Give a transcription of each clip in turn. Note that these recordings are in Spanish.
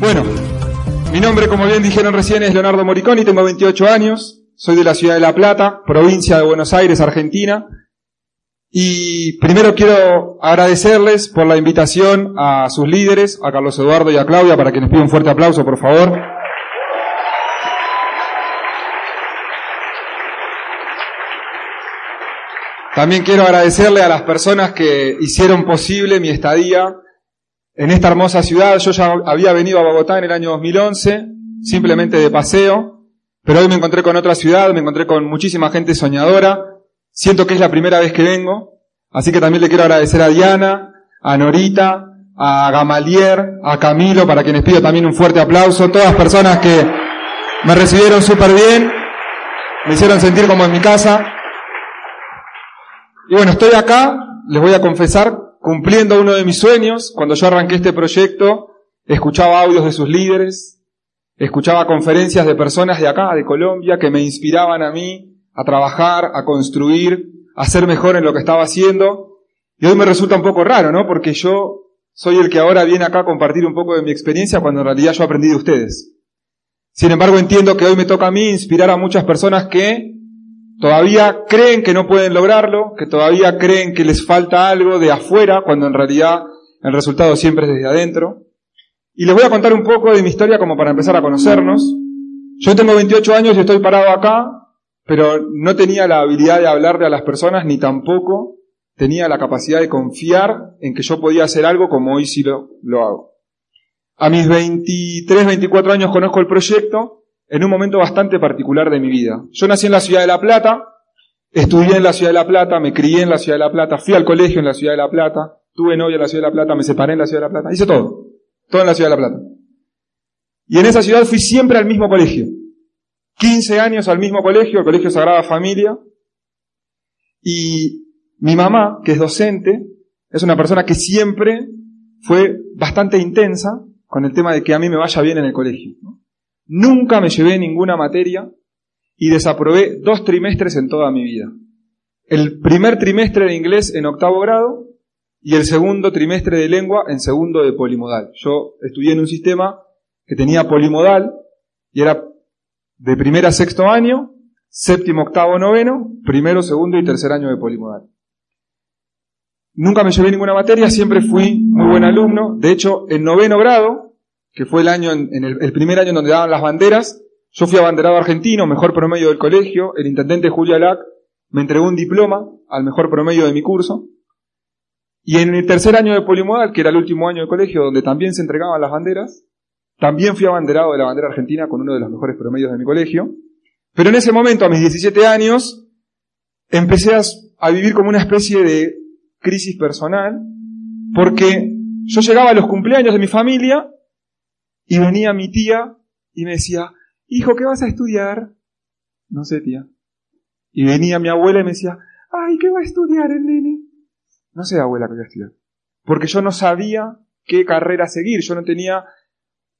Bueno, mi nombre, como bien dijeron recién, es Leonardo Moriconi, tengo 28 años, soy de la ciudad de La Plata, provincia de Buenos Aires, Argentina. Y primero quiero agradecerles por la invitación a sus líderes, a Carlos Eduardo y a Claudia, para que les pido un fuerte aplauso, por favor. También quiero agradecerle a las personas que hicieron posible mi estadía en esta hermosa ciudad. Yo ya había venido a Bogotá en el año 2011, simplemente de paseo, pero hoy me encontré con otra ciudad, me encontré con muchísima gente soñadora. Siento que es la primera vez que vengo, así que también le quiero agradecer a Diana, a Norita, a Gamalier, a Camilo, para quienes pido también un fuerte aplauso. Todas personas que me recibieron súper bien, me hicieron sentir como en mi casa. Y bueno, estoy acá, les voy a confesar, cumpliendo uno de mis sueños. Cuando yo arranqué este proyecto, escuchaba audios de sus líderes, escuchaba conferencias de personas de acá, de Colombia, que me inspiraban a mí a trabajar, a construir, a ser mejor en lo que estaba haciendo. Y hoy me resulta un poco raro, ¿no? Porque yo soy el que ahora viene acá a compartir un poco de mi experiencia cuando en realidad yo aprendí de ustedes. Sin embargo, entiendo que hoy me toca a mí inspirar a muchas personas que todavía creen que no pueden lograrlo, que todavía creen que les falta algo de afuera, cuando en realidad el resultado siempre es desde adentro. Y les voy a contar un poco de mi historia como para empezar a conocernos. Yo tengo 28 años y estoy parado acá, pero no tenía la habilidad de hablarle a las personas ni tampoco tenía la capacidad de confiar en que yo podía hacer algo como hoy sí lo, lo hago. A mis 23, 24 años conozco el proyecto en un momento bastante particular de mi vida. Yo nací en la ciudad de La Plata, estudié en la ciudad de La Plata, me crié en la ciudad de La Plata, fui al colegio en la ciudad de La Plata, tuve novia en la ciudad de La Plata, me separé en la ciudad de La Plata, hice todo, todo en la ciudad de La Plata. Y en esa ciudad fui siempre al mismo colegio. 15 años al mismo colegio, el Colegio Sagrada Familia. Y mi mamá, que es docente, es una persona que siempre fue bastante intensa con el tema de que a mí me vaya bien en el colegio. Nunca me llevé ninguna materia y desaprobé dos trimestres en toda mi vida. El primer trimestre de inglés en octavo grado y el segundo trimestre de lengua en segundo de polimodal. Yo estudié en un sistema que tenía polimodal y era de primer a sexto año, séptimo, octavo, noveno, primero, segundo y tercer año de polimodal. Nunca me llevé ninguna materia, siempre fui muy buen alumno. De hecho, en noveno grado, que fue el año, en el, primer año donde daban las banderas, yo fui abanderado argentino, mejor promedio del colegio, el intendente Julio Alac me entregó un diploma al mejor promedio de mi curso, y en el tercer año de polimodal, que era el último año de colegio, donde también se entregaban las banderas, también fui abanderado de la bandera argentina con uno de los mejores promedios de mi colegio, pero en ese momento, a mis 17 años, empecé a, a vivir como una especie de crisis personal, porque yo llegaba a los cumpleaños de mi familia y venía mi tía y me decía, hijo, ¿qué vas a estudiar? No sé, tía. Y venía mi abuela y me decía, ay, ¿qué va a estudiar el nene? No sé, abuela, qué voy a estudiar. Porque yo no sabía qué carrera seguir, yo no tenía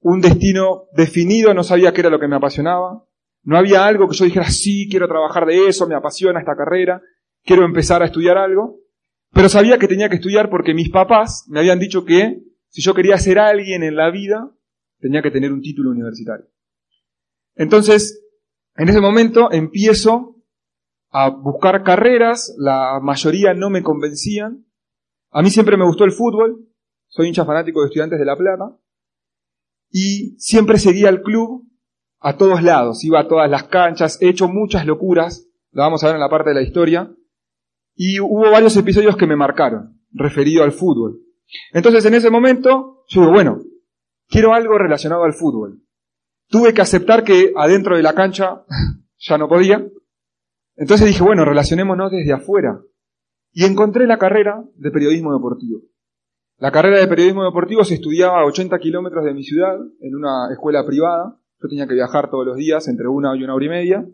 un destino definido, no sabía qué era lo que me apasionaba. No había algo que yo dijera, sí, quiero trabajar de eso, me apasiona esta carrera, quiero empezar a estudiar algo. Pero sabía que tenía que estudiar porque mis papás me habían dicho que si yo quería ser alguien en la vida, tenía que tener un título universitario. Entonces, en ese momento empiezo a buscar carreras, la mayoría no me convencían. A mí siempre me gustó el fútbol, soy hincha fanático de estudiantes de La Plata, y siempre seguía al club a todos lados, iba a todas las canchas, he hecho muchas locuras, lo vamos a ver en la parte de la historia, y hubo varios episodios que me marcaron, referido al fútbol. Entonces en ese momento, yo digo, bueno, quiero algo relacionado al fútbol. Tuve que aceptar que adentro de la cancha ya no podía. Entonces dije, bueno, relacionémonos desde afuera. Y encontré la carrera de periodismo deportivo. La carrera de periodismo deportivo se estudiaba a 80 kilómetros de mi ciudad, en una escuela privada. Yo tenía que viajar todos los días, entre una y una hora y media.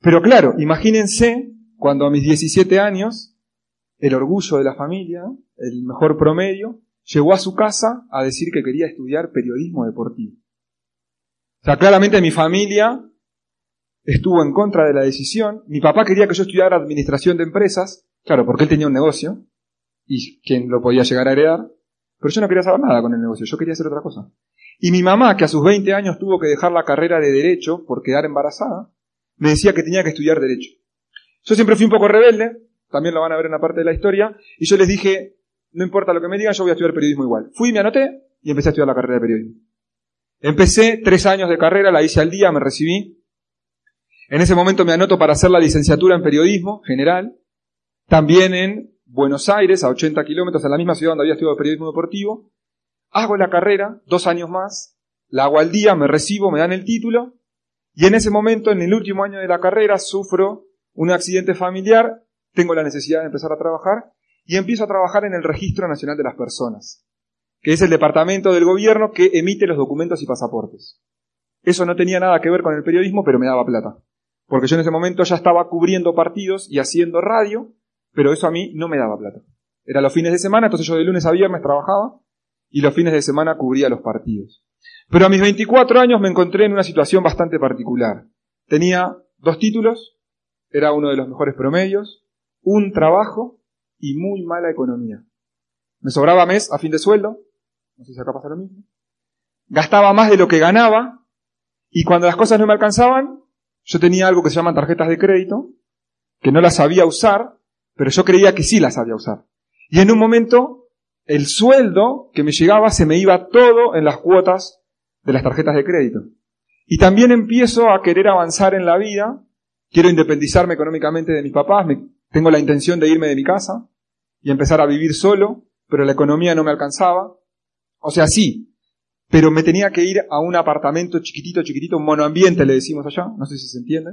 Pero claro, imagínense cuando a mis 17 años, el orgullo de la familia, el mejor promedio, llegó a su casa a decir que quería estudiar periodismo deportivo. O sea, claramente mi familia estuvo en contra de la decisión. Mi papá quería que yo estudiara administración de empresas, claro, porque él tenía un negocio y quien lo podía llegar a heredar, pero yo no quería saber nada con el negocio, yo quería hacer otra cosa. Y mi mamá, que a sus 20 años tuvo que dejar la carrera de Derecho por quedar embarazada, me decía que tenía que estudiar Derecho. Yo siempre fui un poco rebelde, también lo van a ver en la parte de la historia, y yo les dije, no importa lo que me digan, yo voy a estudiar periodismo igual. Fui, me anoté y empecé a estudiar la carrera de periodismo. Empecé tres años de carrera, la hice al día, me recibí. En ese momento me anoto para hacer la licenciatura en periodismo general, también en Buenos Aires, a 80 kilómetros, en la misma ciudad donde había estudiado periodismo deportivo. Hago la carrera, dos años más, la hago al día, me recibo, me dan el título, y en ese momento, en el último año de la carrera, sufro un accidente familiar, tengo la necesidad de empezar a trabajar, y empiezo a trabajar en el Registro Nacional de las Personas, que es el departamento del gobierno que emite los documentos y pasaportes. Eso no tenía nada que ver con el periodismo, pero me daba plata. Porque yo en ese momento ya estaba cubriendo partidos y haciendo radio, pero eso a mí no me daba plata. Era los fines de semana, entonces yo de lunes a viernes trabajaba y los fines de semana cubría los partidos. Pero a mis 24 años me encontré en una situación bastante particular. Tenía dos títulos, era uno de los mejores promedios, un trabajo y muy mala economía. Me sobraba mes a fin de sueldo, no sé si acá pasa lo mismo. Gastaba más de lo que ganaba y cuando las cosas no me alcanzaban, yo tenía algo que se llaman tarjetas de crédito, que no las sabía usar, pero yo creía que sí las sabía usar. Y en un momento, el sueldo que me llegaba se me iba todo en las cuotas de las tarjetas de crédito. Y también empiezo a querer avanzar en la vida, quiero independizarme económicamente de mis papás, tengo la intención de irme de mi casa y empezar a vivir solo, pero la economía no me alcanzaba. O sea, sí, pero me tenía que ir a un apartamento chiquitito, chiquitito, un monoambiente le decimos allá, no sé si se entiende.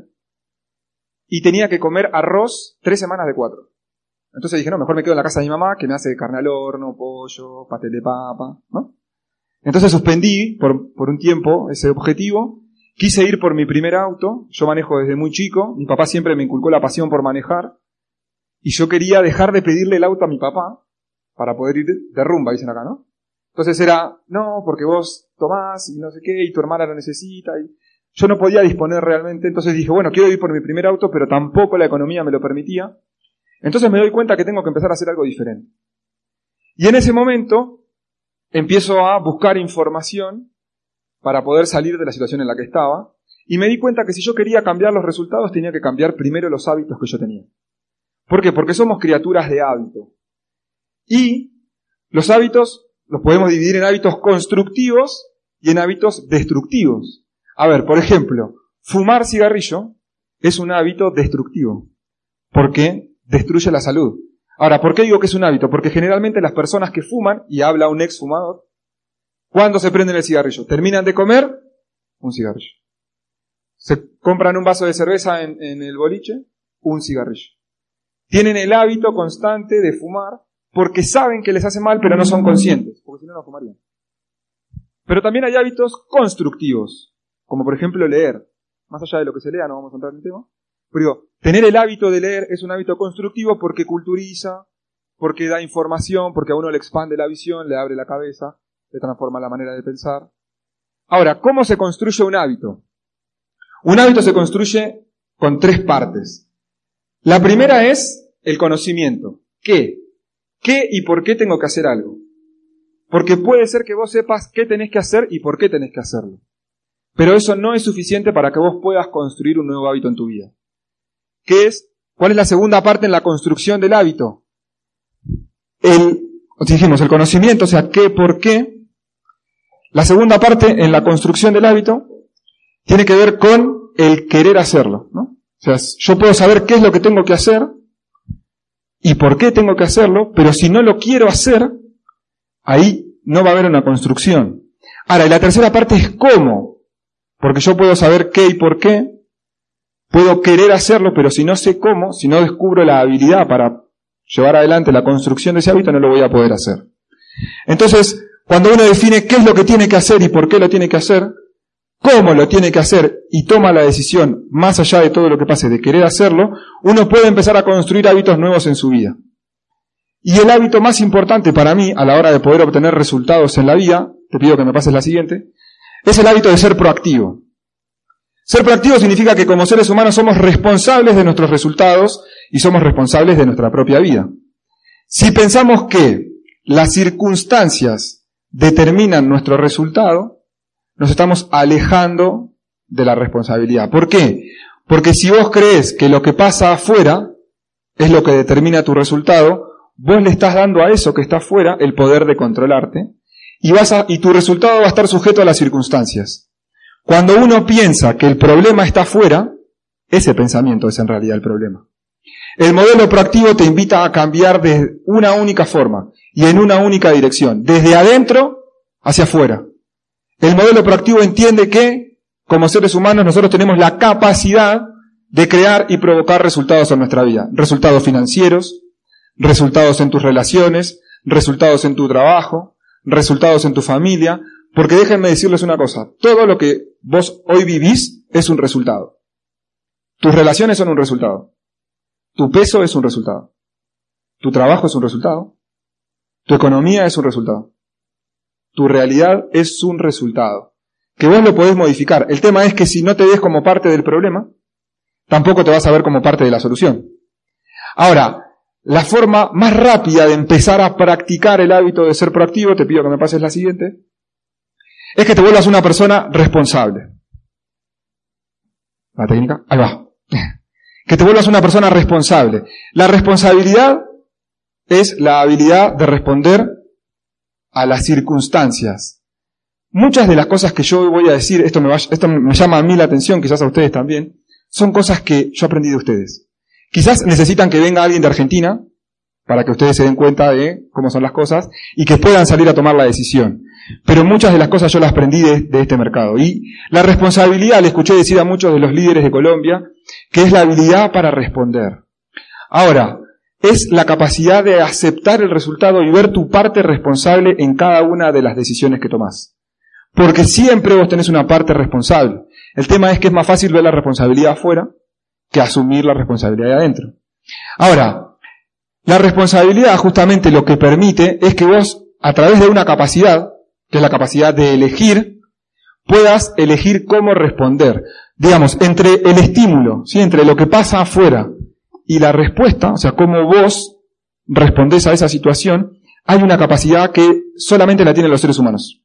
Y tenía que comer arroz tres semanas de cuatro. Entonces dije, no, mejor me quedo en la casa de mi mamá, que me hace carne al horno, pollo, paté de papa, ¿no? Entonces suspendí por, por un tiempo ese objetivo. Quise ir por mi primer auto. Yo manejo desde muy chico. Mi papá siempre me inculcó la pasión por manejar. Y yo quería dejar de pedirle el auto a mi papá para poder ir de rumba, dicen acá, ¿no? Entonces era, no, porque vos tomás y no sé qué, y tu hermana lo necesita. Y yo no podía disponer realmente. Entonces dije, bueno, quiero ir por mi primer auto, pero tampoco la economía me lo permitía. Entonces me doy cuenta que tengo que empezar a hacer algo diferente. Y en ese momento empiezo a buscar información para poder salir de la situación en la que estaba y me di cuenta que si yo quería cambiar los resultados tenía que cambiar primero los hábitos que yo tenía. ¿Por qué? Porque somos criaturas de hábito. Y los hábitos los podemos dividir en hábitos constructivos y en hábitos destructivos. A ver, por ejemplo, fumar cigarrillo es un hábito destructivo. ¿Por qué? destruye la salud. Ahora, ¿por qué digo que es un hábito? Porque generalmente las personas que fuman, y habla un ex fumador, ¿cuándo se prenden el cigarrillo? Terminan de comer, un cigarrillo. Se compran un vaso de cerveza en, en el boliche, un cigarrillo. Tienen el hábito constante de fumar porque saben que les hace mal, pero no son conscientes, porque si no, no fumarían. Pero también hay hábitos constructivos, como por ejemplo leer. Más allá de lo que se lea, no vamos a entrar en el tema. Pero tener el hábito de leer es un hábito constructivo porque culturiza, porque da información, porque a uno le expande la visión, le abre la cabeza, le transforma la manera de pensar. Ahora, ¿cómo se construye un hábito? Un hábito se construye con tres partes. La primera es el conocimiento. ¿Qué? ¿Qué y por qué tengo que hacer algo? Porque puede ser que vos sepas qué tenés que hacer y por qué tenés que hacerlo. Pero eso no es suficiente para que vos puedas construir un nuevo hábito en tu vida. ¿Qué es? ¿Cuál es la segunda parte en la construcción del hábito? El, dijimos, el conocimiento, o sea, qué, por qué. La segunda parte en la construcción del hábito tiene que ver con el querer hacerlo. O sea, yo puedo saber qué es lo que tengo que hacer y por qué tengo que hacerlo, pero si no lo quiero hacer, ahí no va a haber una construcción. Ahora, y la tercera parte es cómo, porque yo puedo saber qué y por qué, Puedo querer hacerlo, pero si no sé cómo, si no descubro la habilidad para llevar adelante la construcción de ese hábito, no lo voy a poder hacer. Entonces, cuando uno define qué es lo que tiene que hacer y por qué lo tiene que hacer, cómo lo tiene que hacer y toma la decisión, más allá de todo lo que pase, de querer hacerlo, uno puede empezar a construir hábitos nuevos en su vida. Y el hábito más importante para mí, a la hora de poder obtener resultados en la vida, te pido que me pases la siguiente, es el hábito de ser proactivo. Ser proactivo significa que como seres humanos somos responsables de nuestros resultados y somos responsables de nuestra propia vida. Si pensamos que las circunstancias determinan nuestro resultado, nos estamos alejando de la responsabilidad. ¿Por qué? Porque si vos crees que lo que pasa afuera es lo que determina tu resultado, vos le estás dando a eso que está afuera el poder de controlarte y, vas a, y tu resultado va a estar sujeto a las circunstancias. Cuando uno piensa que el problema está afuera, ese pensamiento es en realidad el problema. El modelo proactivo te invita a cambiar de una única forma y en una única dirección, desde adentro hacia afuera. El modelo proactivo entiende que, como seres humanos, nosotros tenemos la capacidad de crear y provocar resultados en nuestra vida. Resultados financieros, resultados en tus relaciones, resultados en tu trabajo, resultados en tu familia, porque déjenme decirles una cosa, todo lo que vos hoy vivís es un resultado. Tus relaciones son un resultado. Tu peso es un resultado. Tu trabajo es un resultado. Tu economía es un resultado. Tu realidad es un resultado. Que vos lo podés modificar. El tema es que si no te ves como parte del problema, tampoco te vas a ver como parte de la solución. Ahora, la forma más rápida de empezar a practicar el hábito de ser proactivo, te pido que me pases la siguiente, es que te vuelvas una persona responsable. La técnica, ahí va. Que te vuelvas una persona responsable. La responsabilidad es la habilidad de responder a las circunstancias. Muchas de las cosas que yo voy a decir, esto me, llama a mí la atención, quizás a ustedes también, son cosas que yo aprendí de ustedes. Quizás necesitan que venga alguien de Argentina para que ustedes se den cuenta de cómo son las cosas y que puedan salir a tomar la decisión. Pero muchas de las cosas yo las aprendí de, este mercado. Y la responsabilidad, le escuché decir a muchos de los líderes de Colombia, que es la habilidad para responder. Ahora, es la capacidad de aceptar el resultado y ver tu parte responsable en cada una de las decisiones que tomas. Porque siempre vos tenés una parte responsable. El tema es que es más fácil ver la responsabilidad afuera que asumir la responsabilidad de adentro. Ahora, la responsabilidad justamente lo que permite es que vos, a través de una capacidad, que es la capacidad de elegir, puedas elegir cómo responder. Digamos, entre el estímulo, ¿sí? entre lo que pasa afuera y la respuesta, o sea, cómo vos respondés a esa situación, hay una capacidad que solamente la tienen los seres humanos,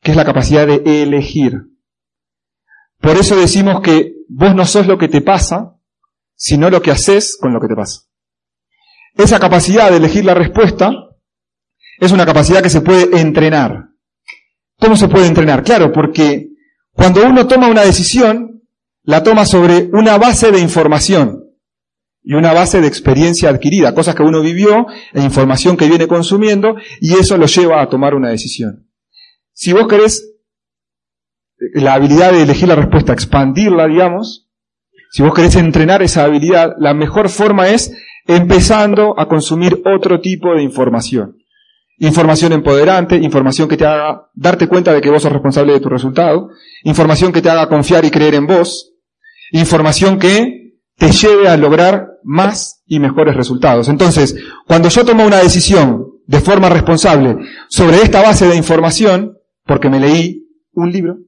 que es la capacidad de elegir. Por eso decimos que vos no sos lo que te pasa, sino lo que haces con lo que te pasa. Esa capacidad de elegir la respuesta es una capacidad que se puede entrenar. ¿Cómo se puede entrenar? Claro, porque cuando uno toma una decisión, la toma sobre una base de información y una base de experiencia adquirida, cosas que uno vivió e información que viene consumiendo y eso lo lleva a tomar una decisión. Si vos querés la habilidad de elegir la respuesta, expandirla, digamos, si vos querés entrenar esa habilidad, la mejor forma es empezando a consumir otro tipo de información. Información empoderante, información que te haga darte cuenta de que vos sos responsable de tu resultado, información que te haga confiar y creer en vos, información que te lleve a lograr más y mejores resultados. Entonces, cuando yo tomo una decisión de forma responsable sobre esta base de información, porque me leí un libro,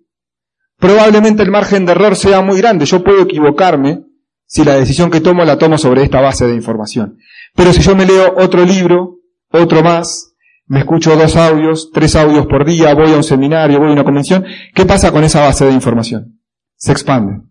probablemente el margen de error sea muy grande. Yo puedo equivocarme si la decisión que tomo la tomo sobre esta base de información. Pero si yo me leo otro libro, otro más, me escucho dos audios, tres audios por día, voy a un seminario, voy a una convención, ¿qué pasa con esa base de información? Se expande.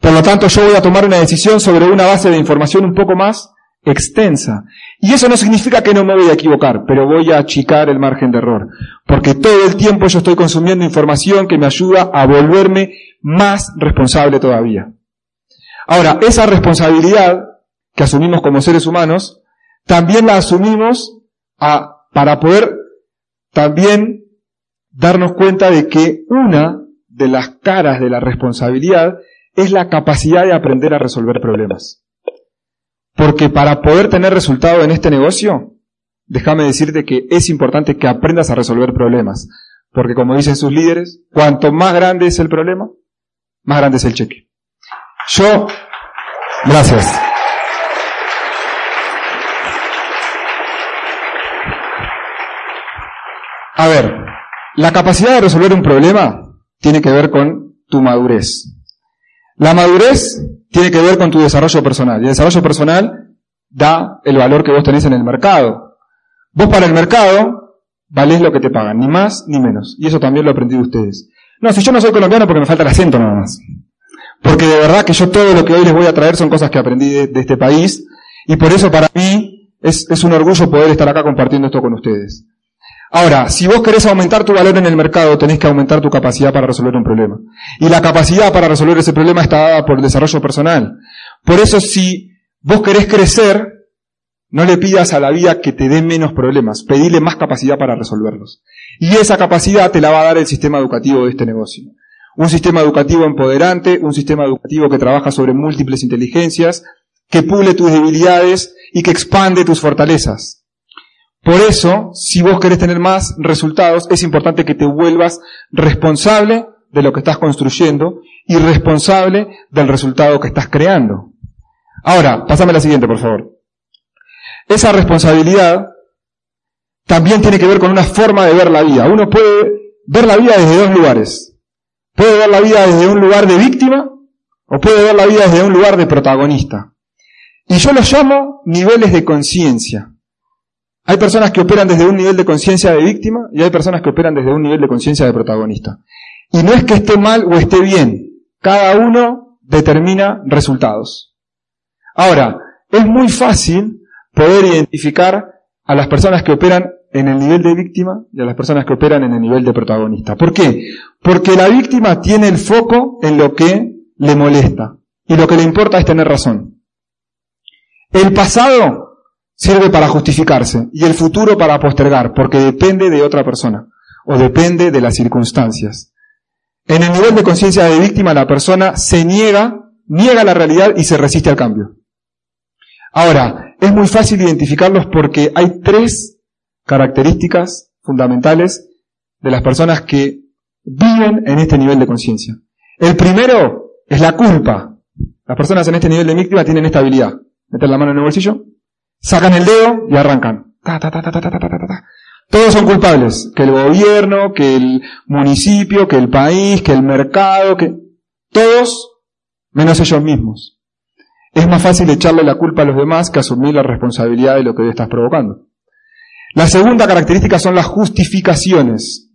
Por lo tanto, yo voy a tomar una decisión sobre una base de información un poco más extensa. Y eso no significa que no me voy a equivocar, pero voy a achicar el margen de error. Porque todo el tiempo yo estoy consumiendo información que me ayuda a volverme más responsable todavía. Ahora, esa responsabilidad que asumimos como seres humanos, también la asumimos a, para poder también darnos cuenta de que una de las caras de la responsabilidad es la capacidad de aprender a resolver problemas. Porque para poder tener resultado en este negocio, déjame decirte que es importante que aprendas a resolver problemas. Porque como dicen sus líderes, cuanto más grande es el problema, más grande es el cheque. Yo, gracias. A ver, la capacidad de resolver un problema tiene que ver con tu madurez. La madurez tiene que ver con tu desarrollo personal. Y el desarrollo personal da el valor que vos tenés en el mercado. Vos para el mercado valés lo que te pagan, ni más ni menos. Y eso también lo aprendí de ustedes. No, si yo no soy colombiano porque me falta el acento nada más. Porque de verdad que yo todo lo que hoy les voy a traer son cosas que aprendí de, este país y por eso para mí es, es un orgullo poder estar acá compartiendo esto con ustedes. Ahora, si vos querés aumentar tu valor en el mercado, tenés que aumentar tu capacidad para resolver un problema. Y la capacidad para resolver ese problema está dada por el desarrollo personal. Por eso, si vos querés crecer, no le pidas a la vida que te dé menos problemas, pedile más capacidad para resolverlos. Y esa capacidad te la va a dar el sistema educativo de este negocio. Un sistema educativo empoderante, un sistema educativo que trabaja sobre múltiples inteligencias, que pule tus debilidades y que expande tus fortalezas. Por eso, si vos querés tener más resultados, es importante que te vuelvas responsable de lo que estás construyendo y responsable del resultado que estás creando. Ahora, pasame la siguiente, por favor. Esa responsabilidad también tiene que ver con una forma de ver la vida. Uno puede ver la vida desde dos lugares. Puede ver la vida desde un lugar de víctima o puede ver la vida desde un lugar de protagonista. Y yo los llamo niveles de conciencia. Hay personas que operan desde un nivel de conciencia de víctima y hay personas que operan desde un nivel de conciencia de protagonista. Y no es que esté mal o esté bien. Cada uno determina resultados. Ahora, es muy fácil poder identificar a las personas que operan en el nivel de víctima y a las personas que operan en el nivel de protagonista. ¿Por qué? Porque la víctima tiene el foco en lo que le molesta y lo que le importa es tener razón. El pasado sirve para justificarse y el futuro para postergar, porque depende de otra persona o depende de las circunstancias. En el nivel de conciencia de víctima la persona se niega, niega la realidad y se resiste al cambio. Ahora, es muy fácil identificarlos porque hay tres características fundamentales de las personas que viven en este nivel de conciencia. El primero es la culpa. Las personas en este nivel de víctima tienen esta habilidad. Meter la mano en el bolsillo, sacan el dedo y arrancan. Todos son culpables. Que el gobierno, que el municipio, que el país, que el mercado, que... Todos menos ellos mismos. Es más fácil echarle la culpa a los demás que asumir la responsabilidad de lo que hoy estás provocando. La segunda característica son las justificaciones.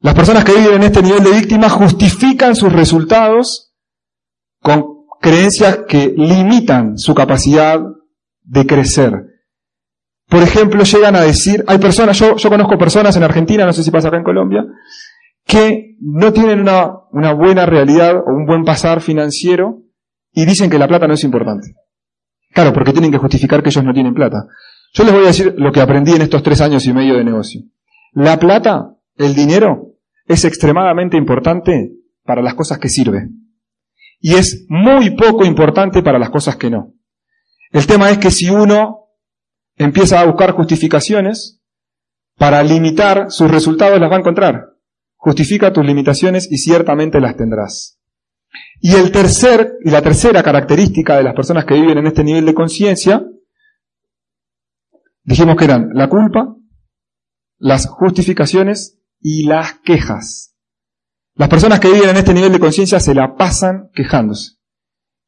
Las personas que viven en este nivel de víctima justifican sus resultados con creencias que limitan su capacidad de crecer. Por ejemplo, llegan a decir, hay personas, yo, yo conozco personas en Argentina, no sé si pasa acá en Colombia, que no tienen una, una buena realidad o un buen pasar financiero y dicen que la plata no es importante. Claro, porque tienen que justificar que ellos no tienen plata. Yo les voy a decir lo que aprendí en estos tres años y medio de negocio. La plata, el dinero, es extremadamente importante para las cosas que sirve. Y es muy poco importante para las cosas que no. El tema es que si uno empieza a buscar justificaciones, para limitar sus resultados las va a encontrar. Justifica tus limitaciones y ciertamente las tendrás. Y el tercer, y la tercera característica de las personas que viven en este nivel de conciencia, dijimos que eran la culpa, las justificaciones y las quejas. Las personas que viven en este nivel de conciencia se la pasan quejándose.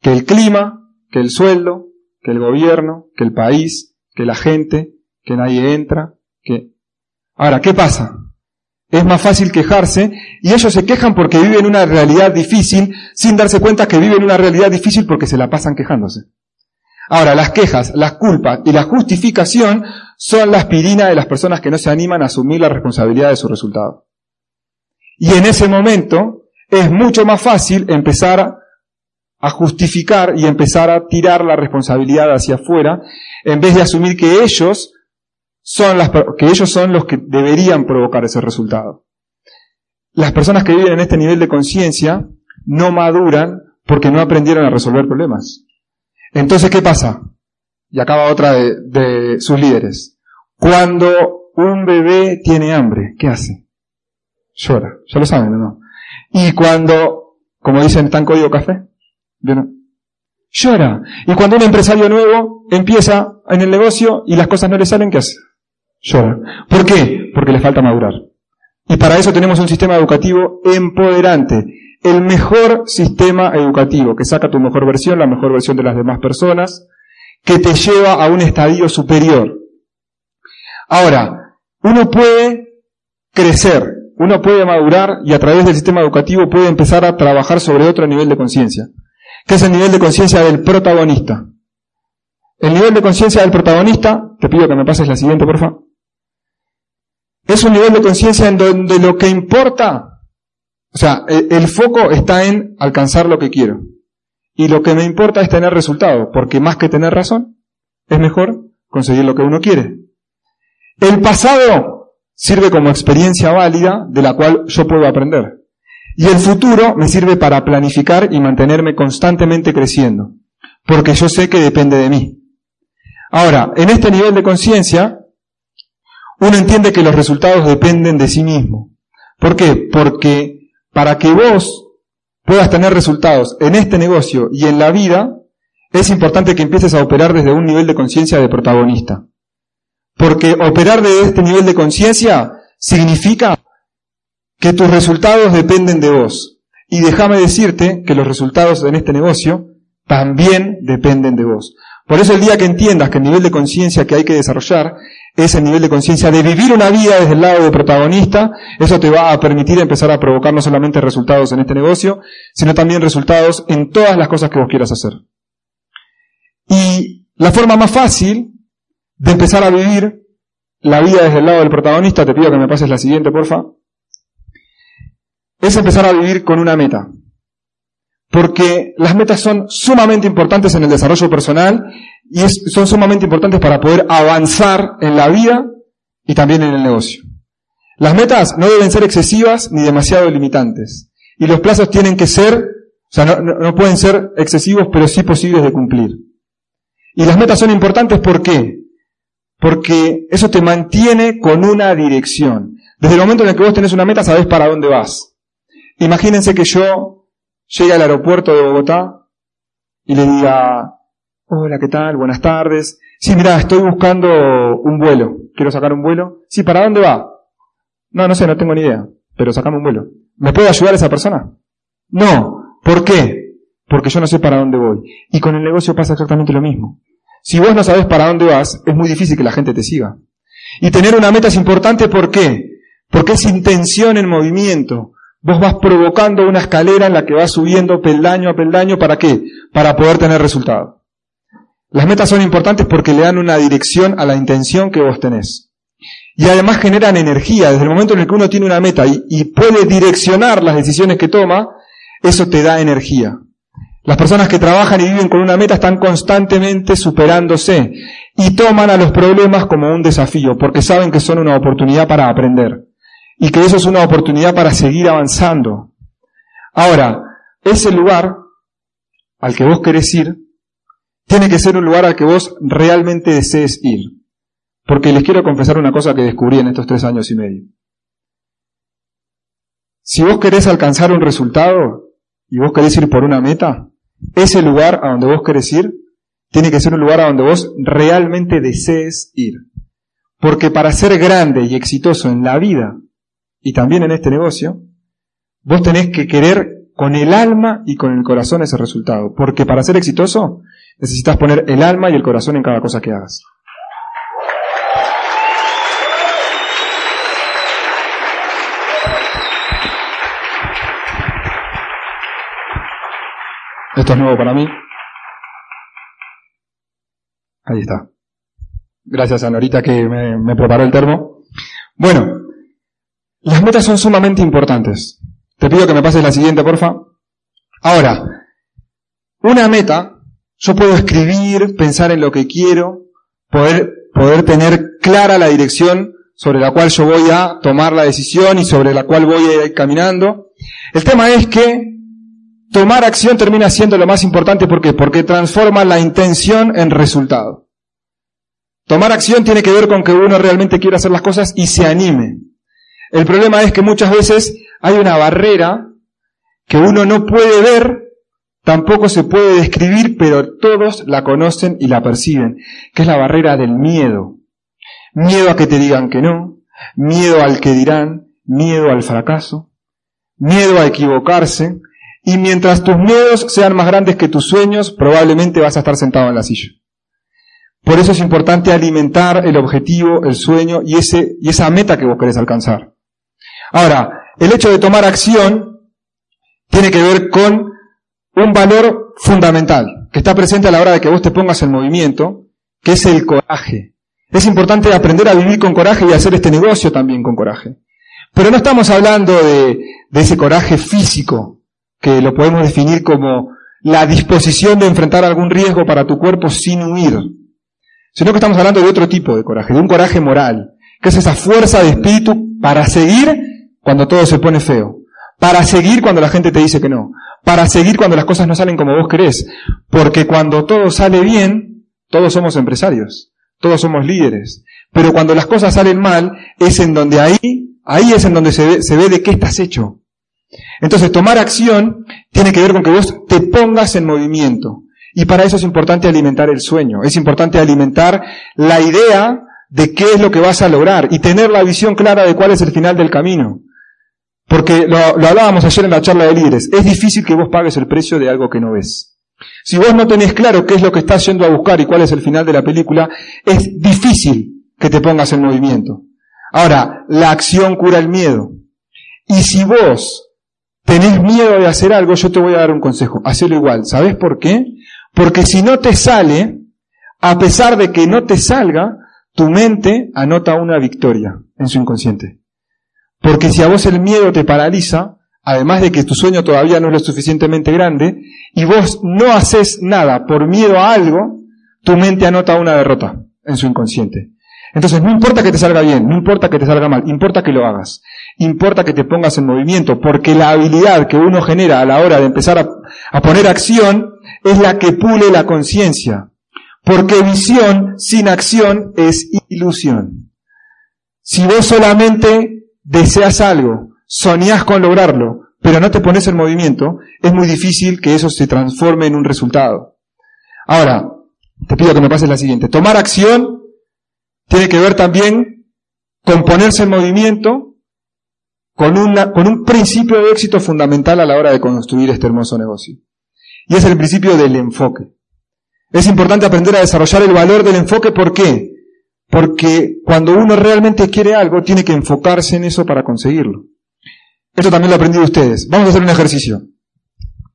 Que el clima, que el sueldo, que el gobierno, que el país, que la gente, que nadie entra, que... Ahora, ¿qué pasa? Es más fácil quejarse y ellos se quejan porque viven una realidad difícil sin darse cuenta que viven una realidad difícil porque se la pasan quejándose. Ahora, las quejas, las culpas y la justificación son la aspirina de las personas que no se animan a asumir la responsabilidad de su resultado. Y en ese momento es mucho más fácil empezar a justificar y empezar a tirar la responsabilidad hacia afuera en vez de asumir que ellos son las, que ellos son los que deberían provocar ese resultado. Las personas que viven en este nivel de conciencia no maduran porque no aprendieron a resolver problemas. Entonces, ¿qué pasa? Y acaba otra de, de sus líderes. Cuando un bebé tiene hambre, ¿qué hace? Llora. Ya lo saben, ¿no? Y cuando, como dicen, en código café, llora. Y cuando un empresario nuevo empieza en el negocio y las cosas no le salen, ¿qué hace? llora. ¿Por qué? Porque le falta madurar. Y para eso tenemos un sistema educativo empoderante. El mejor sistema educativo, que saca tu mejor versión, la mejor versión de las demás personas, que te lleva a un estadio superior. Ahora, uno puede crecer, uno puede madurar y a través del sistema educativo puede empezar a trabajar sobre otro nivel de conciencia, que es el nivel de conciencia del protagonista. El nivel de conciencia del protagonista, te pido que me pases la siguiente, por favor. Es un nivel de conciencia en donde lo que importa, o sea, el, foco está en alcanzar lo que quiero. Y lo que me importa es tener resultados, porque más que tener razón, es mejor conseguir lo que uno quiere. El pasado sirve como experiencia válida de la cual yo puedo aprender. Y el futuro me sirve para planificar y mantenerme constantemente creciendo, porque yo sé que depende de mí. Ahora, en este nivel de conciencia, uno entiende que los resultados dependen de sí mismo. ¿Por qué? Porque para que vos puedas tener resultados en este negocio y en la vida, es importante que empieces a operar desde un nivel de conciencia de protagonista. Porque operar desde este nivel de conciencia significa que tus resultados dependen de vos. Y déjame decirte que los resultados en este negocio también dependen de vos. Por eso el día que entiendas que el nivel de conciencia que hay que desarrollar es el nivel de conciencia de vivir una vida desde el lado de protagonista, eso te va a permitir empezar a provocar no solamente resultados en este negocio, sino también resultados en todas las cosas que vos quieras hacer. Y la forma más fácil de empezar a vivir la vida desde el lado del protagonista, te pido que me pases la siguiente, porfa, es empezar a vivir con una meta. Porque las metas son sumamente importantes en el desarrollo personal y son sumamente importantes para poder avanzar en la vida y también en el negocio. Las metas no deben ser excesivas ni demasiado limitantes. Y los plazos tienen que ser, o sea, no, pueden ser excesivos, pero sí posibles de cumplir. Y las metas son importantes ¿por qué? Porque eso te mantiene con una dirección. Desde el momento en el que vos tenés una meta, sabés para dónde vas. Imagínense que yo llegue al aeropuerto de Bogotá y le diga, hola, ¿qué tal? Buenas tardes. Sí, mira, estoy buscando un vuelo. Quiero sacar un vuelo. Sí, ¿para dónde va? No, no sé, no tengo ni idea. Pero sacame un vuelo. ¿Me puede ayudar esa persona? No. ¿Por qué? Porque yo no sé para dónde voy. Y con el negocio pasa exactamente lo mismo. Si vos no sabes para dónde vas, es muy difícil que la gente te siga. Y tener una meta es importante, ¿por qué? Porque es intención en movimiento. Vos vas provocando una escalera en la que vas subiendo peldaño a peldaño, ¿para qué? Para poder tener resultado. Las metas son importantes porque le dan una dirección a la intención que vos tenés. Y además generan energía. Desde el momento en el que uno tiene una meta y, y puede direccionar las decisiones que toma, eso te da energía. Las personas que trabajan y viven con una meta están constantemente superándose y toman a los problemas como un desafío porque saben que son una oportunidad para aprender y que eso es una oportunidad para seguir avanzando. Ahora, ese lugar al que vos querés ir tiene que ser un lugar al que vos realmente desees ir. Porque les quiero confesar una cosa que descubrí en estos tres años y medio. Si vos querés alcanzar un resultado y vos querés ir por una meta, ese lugar a donde vos querés ir tiene que ser un lugar a donde vos realmente desees ir. Porque para ser grande y exitoso en la vida y también en este negocio, vos tenés que querer con el alma y con el corazón ese resultado. Porque para ser exitoso necesitas poner el alma y el corazón en cada cosa que hagas. Esto es nuevo para mí. Ahí está. Gracias a Norita que me, me preparó el termo. Bueno, las metas son sumamente importantes. Te pido que me pases la siguiente, porfa. Ahora, una meta, yo puedo escribir, pensar en lo que quiero, poder, poder tener clara la dirección sobre la cual yo voy a tomar la decisión y sobre la cual voy a ir caminando. El tema es que tomar acción termina siendo lo más importante. ¿Por qué? Porque transforma la intención en resultado. Tomar acción tiene que ver con que uno realmente quiera hacer las cosas y se anime. El problema es que muchas veces hay una barrera que uno no puede ver, tampoco se puede describir, pero todos la conocen y la perciben, que es la barrera del miedo. Miedo a que te digan que no, miedo al que dirán, miedo al fracaso, miedo a equivocarse, y mientras tus miedos sean más grandes que tus sueños, probablemente vas a estar sentado en la silla. Por eso es importante alimentar el objetivo, el sueño y, ese, y esa meta que vos querés alcanzar. Ahora, el hecho de tomar acción tiene que ver con un valor fundamental que está presente a la hora de que vos te pongas en movimiento, que es el coraje. Es importante aprender a vivir con coraje y hacer este negocio también con coraje. Pero no estamos hablando de, de ese coraje físico, que lo podemos definir como la disposición de enfrentar algún riesgo para tu cuerpo sin huir, sino que estamos hablando de otro tipo de coraje, de un coraje moral, que es esa fuerza de espíritu para seguir cuando todo se pone feo, para seguir cuando la gente te dice que no, para seguir cuando las cosas no salen como vos querés, porque cuando todo sale bien, todos somos empresarios, todos somos líderes, pero cuando las cosas salen mal, es en donde ahí, ahí es en donde se ve, se ve de qué estás hecho. Entonces, tomar acción tiene que ver con que vos te pongas en movimiento. Y para eso es importante alimentar el sueño, es importante alimentar la idea de qué es lo que vas a lograr y tener la visión clara de cuál es el final del camino. Porque lo, hablábamos ayer en la charla de líderes, es difícil que vos pagues el precio de algo que no ves. Si vos no tenés claro qué es lo que estás yendo a buscar y cuál es el final de la película, es difícil que te pongas en movimiento. Ahora, la acción cura el miedo. Y si vos tenés miedo de hacer algo, yo te voy a dar un consejo. Hacelo igual. ¿Sabés por qué? Porque si no te sale, a pesar de que no te salga, tu mente anota una victoria en su inconsciente. Porque si a vos el miedo te paraliza, además de que tu sueño todavía no es lo suficientemente grande, y vos no haces nada por miedo a algo, tu mente anota una derrota en su inconsciente. Entonces, no importa que te salga bien, no importa que te salga mal, importa que lo hagas, importa que te pongas en movimiento, porque la habilidad que uno genera a la hora de empezar a, a poner acción es la que pule la conciencia. Porque visión sin acción es ilusión. Si vos solamente deseas algo, soñás con lograrlo, pero no te pones en movimiento, es muy difícil que eso se transforme en un resultado. Ahora, te pido que me pases la siguiente. Tomar acción tiene que ver también con ponerse en movimiento con, una, con un principio de éxito fundamental a la hora de construir este hermoso negocio. Y es el principio del enfoque. Es importante aprender a desarrollar el valor del enfoque. ¿Por qué? Porque cuando uno realmente quiere algo, tiene que enfocarse en eso para conseguirlo. Esto también lo aprendí de ustedes. Vamos a hacer un ejercicio.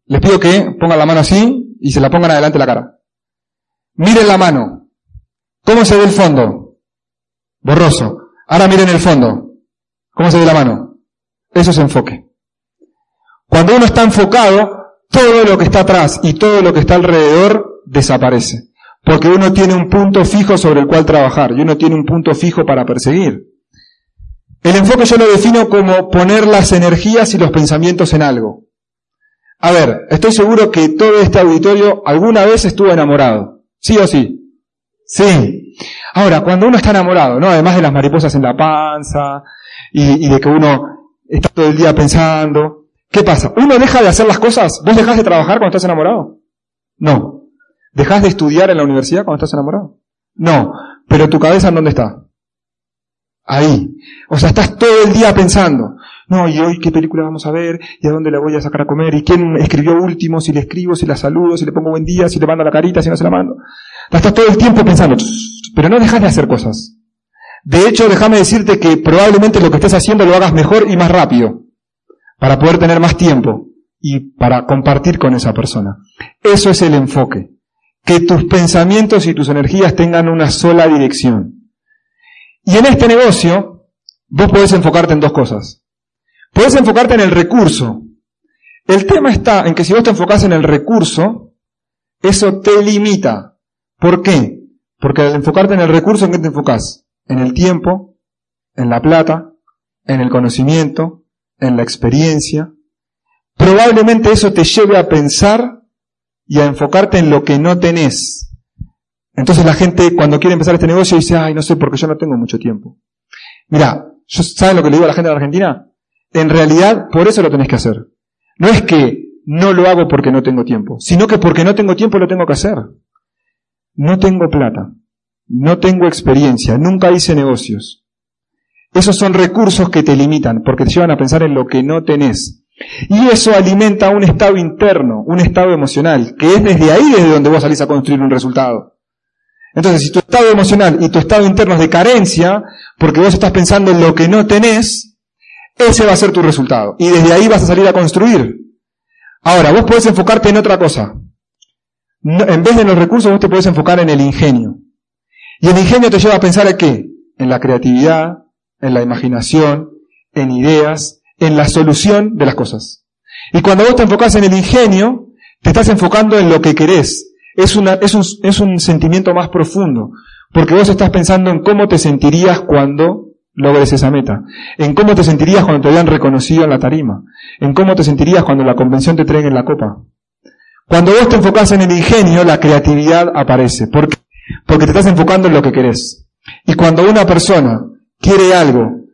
Les pido que pongan la mano así y se la pongan adelante la cara. Miren la mano. ¿Cómo se ve el fondo? Borroso. Ahora miren el fondo. ¿Cómo se ve la mano? Eso es enfoque. Cuando uno está enfocado, todo lo que está atrás y todo lo que está alrededor desaparece. Porque uno tiene un punto fijo sobre el cual trabajar y uno tiene un punto fijo para perseguir. El enfoque yo lo defino como poner las energías y los pensamientos en algo. A ver, estoy seguro que todo este auditorio alguna vez estuvo enamorado. ¿Sí o sí? Sí. Ahora, cuando uno está enamorado, ¿no? Además de las mariposas en la panza y, y de que uno está todo el día pensando, ¿qué pasa? ¿Uno deja de hacer las cosas? ¿Vos dejás de trabajar cuando estás enamorado? No. ¿Dejas de estudiar en la universidad cuando estás enamorado? No. Pero tu cabeza en dónde está? Ahí. O sea, estás todo el día pensando, no, y hoy qué película vamos a ver, y a dónde la voy a sacar a comer, y quién escribió último, si le escribo, si la saludo, si le pongo buen día, si le mando la carita, si no se la mando. Estás todo el tiempo pensando, pero no dejas de hacer cosas. De hecho, déjame decirte que probablemente lo que estés haciendo lo hagas mejor y más rápido, para poder tener más tiempo y para compartir con esa persona. Eso es el enfoque que tus pensamientos y tus energías tengan una sola dirección. Y en este negocio, vos podés enfocarte en dos cosas. Podés enfocarte en el recurso. El tema está en que si vos te enfocás en el recurso, eso te limita. ¿Por qué? Porque al enfocarte en el recurso, ¿en qué te enfocás? En el tiempo, en la plata, en el conocimiento, en la experiencia. Probablemente eso te lleve a pensar y a enfocarte en lo que no tenés. Entonces la gente cuando quiere empezar este negocio dice, ay, no sé, porque yo no tengo mucho tiempo. Mira, ¿sabes lo que le digo a la gente de Argentina? En realidad, por eso lo tenés que hacer. No es que no lo hago porque no tengo tiempo, sino que porque no tengo tiempo lo tengo que hacer. No tengo plata, no tengo experiencia, nunca hice negocios. Esos son recursos que te limitan, porque te llevan a pensar en lo que no tenés. Y eso alimenta un estado interno, un estado emocional, que es desde ahí desde donde vos salís a construir un resultado. Entonces, si tu estado emocional y tu estado interno es de carencia, porque vos estás pensando en lo que no tenés, ese va a ser tu resultado. Y desde ahí vas a salir a construir. Ahora, vos podés enfocarte en otra cosa. en vez de los recursos, vos te podés enfocar en el ingenio. Y el ingenio te lleva a pensar en qué? En la creatividad, en la imaginación, en ideas, en la solución de las cosas. Y cuando vos te enfocás en el ingenio, te estás enfocando en lo que querés. Es, una, es, un, es un sentimiento más profundo. Porque vos estás pensando en cómo te sentirías cuando logres esa meta. En cómo te sentirías cuando te hayan reconocido en la tarima. En cómo te sentirías cuando la convención te traiga en la copa. Cuando vos te enfocás en el ingenio, la creatividad aparece. ¿Por qué? Porque te estás enfocando en lo que querés. Y cuando una persona quiere algo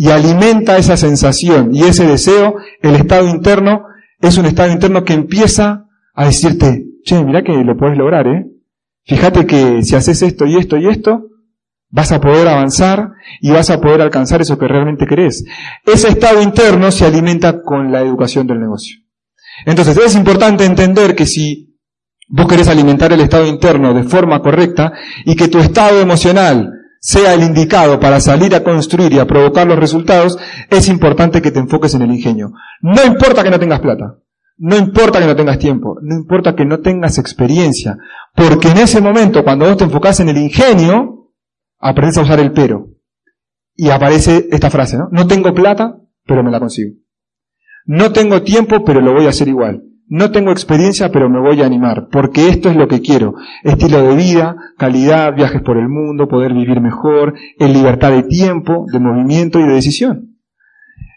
y alimenta esa sensación y ese deseo, el estado interno es un estado interno que empieza a decirte, che, mira que lo puedes lograr, ¿eh? Fíjate que si haces esto y esto y esto, vas a poder avanzar y vas a poder alcanzar eso que realmente querés. Ese estado interno se alimenta con la educación del negocio. Entonces es importante entender que si vos querés alimentar el estado interno de forma correcta y que tu estado emocional sea el indicado para salir a construir y a provocar los resultados, es importante que te enfoques en el ingenio. No importa que no tengas plata, no importa que no tengas tiempo, no importa que no tengas experiencia, porque en ese momento, cuando vos te enfocás en el ingenio, aprendes a usar el pero. Y aparece esta frase, ¿no? No tengo plata, pero me la consigo. No tengo tiempo, pero lo voy a hacer igual. No tengo experiencia, pero me voy a animar, porque esto es lo que quiero. Estilo de vida, calidad, viajes por el mundo, poder vivir mejor, en libertad de tiempo, de movimiento y de decisión.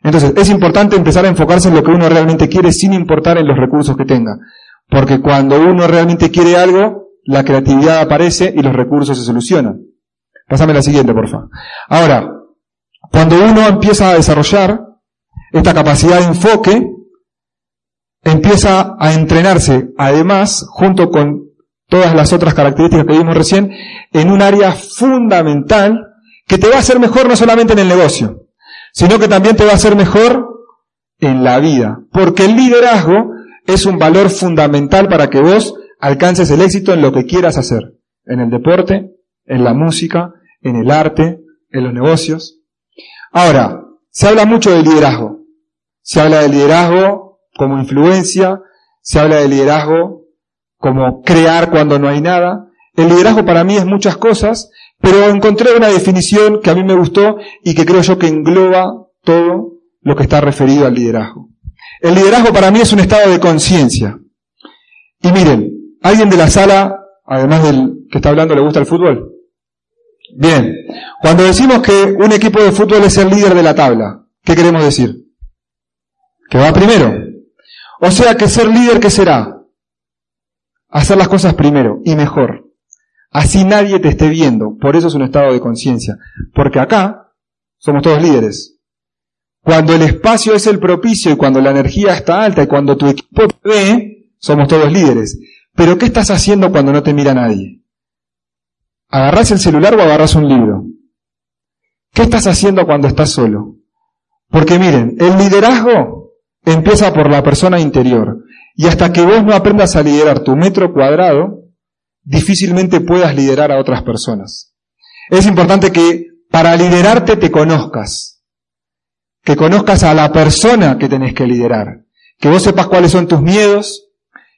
Entonces, es importante empezar a enfocarse en lo que uno realmente quiere sin importar en los recursos que tenga. Porque cuando uno realmente quiere algo, la creatividad aparece y los recursos se solucionan. Pásame la siguiente, por favor. Ahora, cuando uno empieza a desarrollar esta capacidad de enfoque, empieza a entrenarse, además, junto con todas las otras características que vimos recién, en un área fundamental que te va a hacer mejor no solamente en el negocio, sino que también te va a hacer mejor en la vida. Porque el liderazgo es un valor fundamental para que vos alcances el éxito en lo que quieras hacer. En el deporte, en la música, en el arte, en los negocios. Ahora, se habla mucho de liderazgo. Se habla de liderazgo como influencia, se habla de liderazgo como crear cuando no hay nada. El liderazgo para mí es muchas cosas, pero encontré una definición que a mí me gustó y que creo yo que engloba todo lo que está referido al liderazgo. El liderazgo para mí es un estado de conciencia. Y miren, ¿alguien de la sala, además del que está hablando, le gusta el fútbol? Bien, cuando decimos que un equipo de fútbol es el líder de la tabla, ¿qué queremos decir? Que va primero. O sea que ser líder, ¿qué será? Hacer las cosas primero y mejor. Así nadie te esté viendo. Por eso es un estado de conciencia. Porque acá somos todos líderes. Cuando el espacio es el propicio y cuando la energía está alta y cuando tu equipo te ve, somos todos líderes. Pero ¿qué estás haciendo cuando no te mira nadie? ¿Agarrás el celular o agarrás un libro? ¿Qué estás haciendo cuando estás solo? Porque miren, el liderazgo empieza por la persona interior. Y hasta que vos no aprendas a liderar tu metro cuadrado, difícilmente puedas liderar a otras personas. Es importante que para liderarte te conozcas. Que conozcas a la persona que tenés que liderar. Que vos sepas cuáles son tus miedos.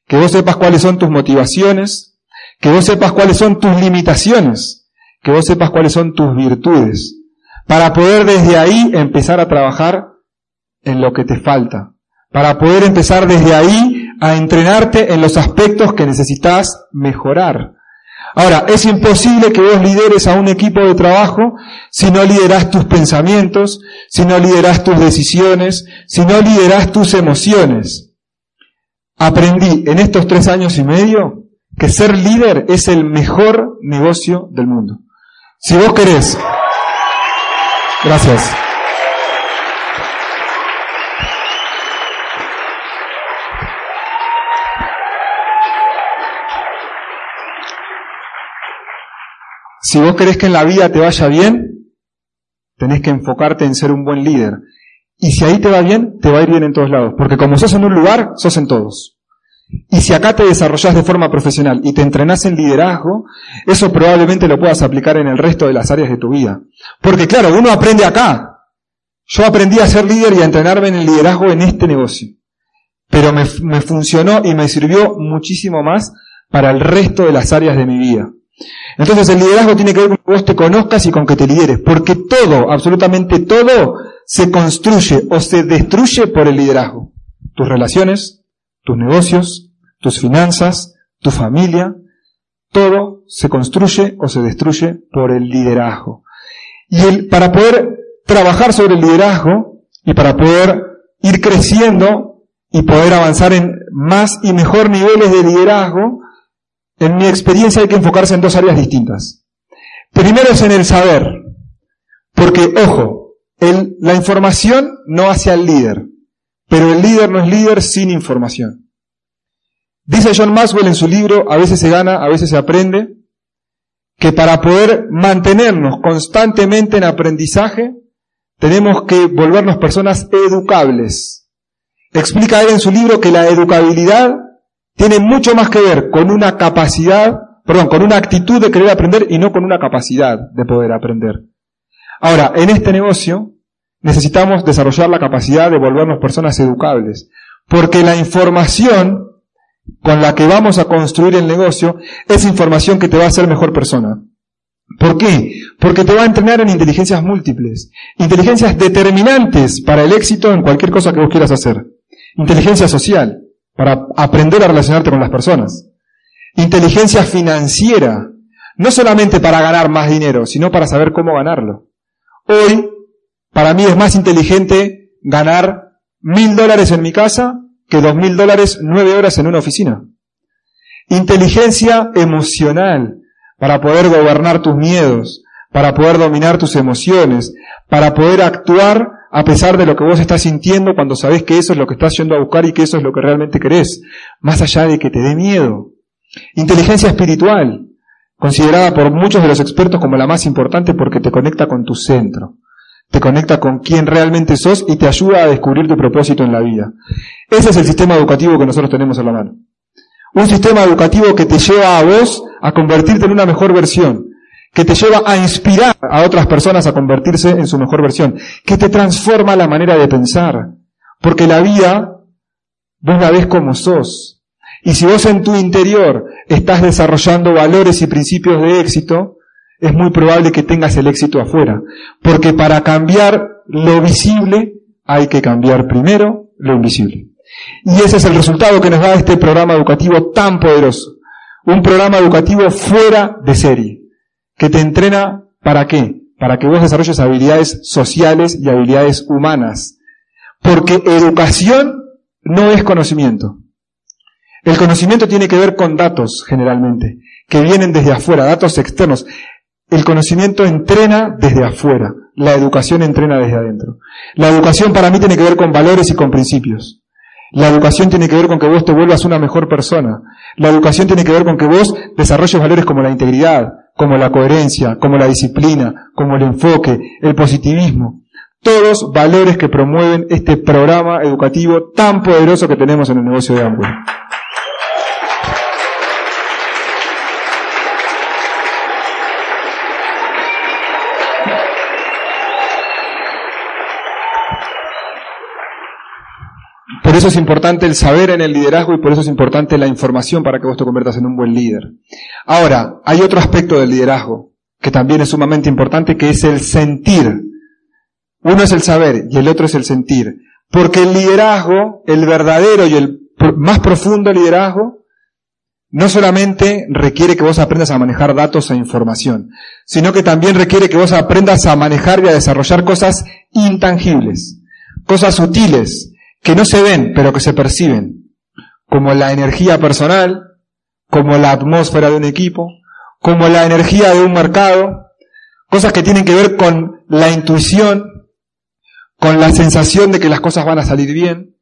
Que vos sepas cuáles son tus motivaciones que vos sepas cuáles son tus limitaciones, que vos sepas cuáles son tus virtudes, para poder desde ahí empezar a trabajar en lo que te falta, para poder empezar desde ahí a entrenarte en los aspectos que necesitas mejorar. Ahora, es imposible que vos lideres a un equipo de trabajo si no liderás tus pensamientos, si no liderás tus decisiones, si no liderás tus emociones. Aprendí en estos tres años y medio que ser líder es el mejor negocio del mundo. Si vos querés, gracias. Si vos querés que en la vida te vaya bien, tenés que enfocarte en ser un buen líder. Y si ahí te va bien, te va a ir bien en todos lados. Porque como sos en un lugar, sos en todos. Y si acá te desarrollas de forma profesional y te entrenás en liderazgo, eso probablemente lo puedas aplicar en el resto de las áreas de tu vida. Porque claro, uno aprende acá, Yo aprendí a ser líder y a entrenarme en el liderazgo en este negocio. Pero me, me funcionó y me sirvió muchísimo más para el resto de las áreas de mi vida. Entonces el liderazgo tiene que ver con que vos te conozcas y con que te lideres, porque todo, absolutamente todo, se construye o se destruye por el liderazgo. Tus relaciones, tus negocios, tus finanzas, tu familia, todo se construye o se destruye por el liderazgo. Y el, para poder trabajar sobre el liderazgo y para poder ir creciendo y poder avanzar en más y mejor niveles de liderazgo, en mi experiencia hay que enfocarse en dos áreas distintas. Primero es en el saber, porque, ojo, el, la información no hace al líder, pero el líder no es líder sin información. Dice John Maxwell en su libro, a veces se gana, a veces se aprende, que para poder mantenernos constantemente en aprendizaje, tenemos que volvernos personas educables. Explica él en su libro que la educabilidad tiene mucho más que ver con una capacidad, perdón, con una actitud de querer aprender y no con una capacidad de poder aprender. Ahora, en este negocio necesitamos desarrollar la capacidad de volvernos personas educables, porque la información con la que vamos a construir el negocio es información que te va a hacer mejor persona. ¿Por qué? Porque te va a entrenar en inteligencias múltiples, inteligencias determinantes para el éxito en cualquier cosa que vos quieras hacer. Inteligencia social, para aprender a relacionarte con las personas. Inteligencia financiera, no solamente para ganar más dinero, sino para saber cómo ganarlo. Hoy, para mí es más inteligente ganar mil dólares en mi casa que dos mil dólares nueve horas en una oficina. Inteligencia emocional, para poder gobernar tus miedos, para poder dominar tus emociones, para poder actuar a pesar de lo que vos estás sintiendo cuando sabés que eso es lo que estás yendo a buscar y que eso es lo que realmente querés, más allá de que te dé miedo. Inteligencia espiritual, considerada por muchos de los expertos como la más importante porque te conecta con tu centro, te conecta con quién realmente sos y te ayuda a descubrir tu propósito en la vida. Ese es el sistema educativo que nosotros tenemos a la mano. Un sistema educativo que te lleva a vos a convertirte en una mejor versión, que te lleva a inspirar a otras personas a convertirse en su mejor versión, que te transforma la manera de pensar, porque la vida vos la ves como sos. Y si vos en tu interior estás desarrollando valores y principios de éxito, es muy probable que tengas el éxito afuera, porque para cambiar lo visible hay que cambiar primero lo invisible. Y ese es el resultado que nos da este programa educativo tan poderoso. Un programa educativo fuera de serie que te entrena para qué? Para que vos desarrolles habilidades sociales y habilidades humanas. Porque educación no es conocimiento. El conocimiento tiene que ver con datos, generalmente, que vienen desde afuera, datos externos. El conocimiento entrena desde afuera, la educación entrena desde adentro. La educación para mí tiene que ver con valores y con principios. La educación tiene que ver con que vos te vuelvas una mejor persona. La educación tiene que ver con que vos desarrolles valores como la integridad, como la coherencia, como la disciplina, como el enfoque, el positivismo. Todos valores que promueven este programa educativo tan poderoso que tenemos en el negocio de Amway. Por eso es importante el saber en el liderazgo y por eso es importante la información para que vos te conviertas en un buen líder. Ahora, hay otro aspecto del liderazgo que también es sumamente importante, que es el sentir. Uno es el saber y el otro es el sentir. Porque el liderazgo, el verdadero y el más profundo liderazgo, no solamente requiere que vos aprendas a manejar datos e información, sino que también requiere que vos aprendas a manejar y a desarrollar cosas intangibles, cosas sutiles, que no se ven, pero que se perciben, como la energía personal, como la atmósfera de un equipo, como la energía de un mercado, cosas que tienen que ver con la intuición, con la sensación de que las cosas van a salir bien,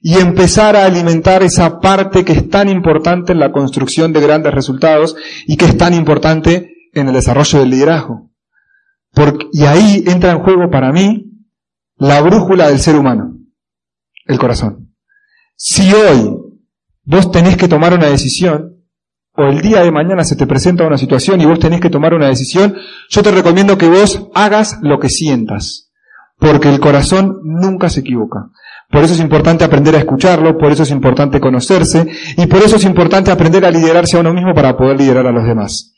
y empezar a alimentar esa parte que es tan importante en la construcción de grandes resultados y que es tan importante en el desarrollo del liderazgo. Porque, y ahí entra en juego para mí la brújula del ser humano el corazón. Si hoy vos tenés que tomar una decisión, o el día de mañana se te presenta una situación y vos tenés que tomar una decisión, yo te recomiendo que vos hagas lo que sientas. porque el corazón nunca se equivoca. Por eso es importante aprender a escucharlo, por eso es importante conocerse y por eso es importante aprender a liderarse a uno mismo para poder liderar a los demás.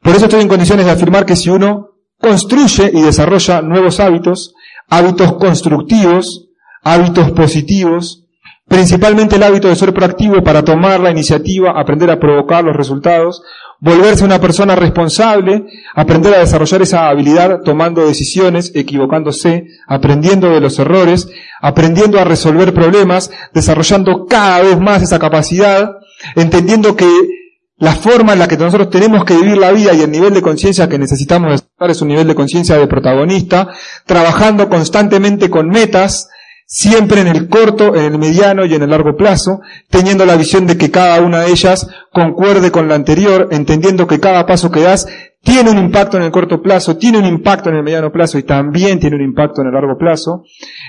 Por eso estoy en condiciones de afirmar que si uno construye y desarrolla nuevos hábitos, hábitos constructivos, hábitos positivos, principalmente el hábito de ser proactivo para tomar la iniciativa, aprender a provocar los resultados, volverse una persona responsable, aprender a desarrollar esa habilidad tomando decisiones, equivocándose, aprendiendo de los errores, aprendiendo a resolver problemas, desarrollando cada vez más esa capacidad, entendiendo que la forma en la que nosotros tenemos que vivir la vida y el nivel de conciencia que necesitamos desarrollar es un nivel de conciencia de protagonista, trabajando constantemente con metas, siempre en el corto, en el mediano y en el largo plazo, teniendo la visión de que cada una de ellas concuerde con la anterior, entendiendo que cada paso que das tiene un impacto en el corto plazo, tiene un impacto en el mediano plazo y también tiene un impacto en el largo plazo,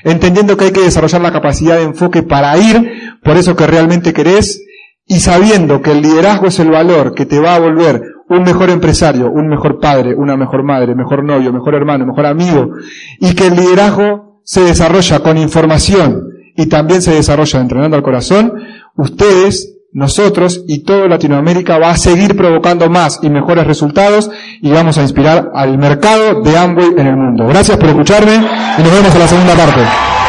entendiendo que hay que desarrollar la capacidad de enfoque para ir por eso que realmente querés y sabiendo que el liderazgo es el valor que te va a volver un mejor empresario, un mejor padre, una mejor madre, mejor novio, mejor hermano, mejor amigo, y que el liderazgo se desarrolla con información y también se desarrolla entrenando al corazón, ustedes, nosotros y toda Latinoamérica va a seguir provocando más y mejores resultados y vamos a inspirar al mercado de Amway en el mundo. Gracias por escucharme y nos vemos en la segunda parte.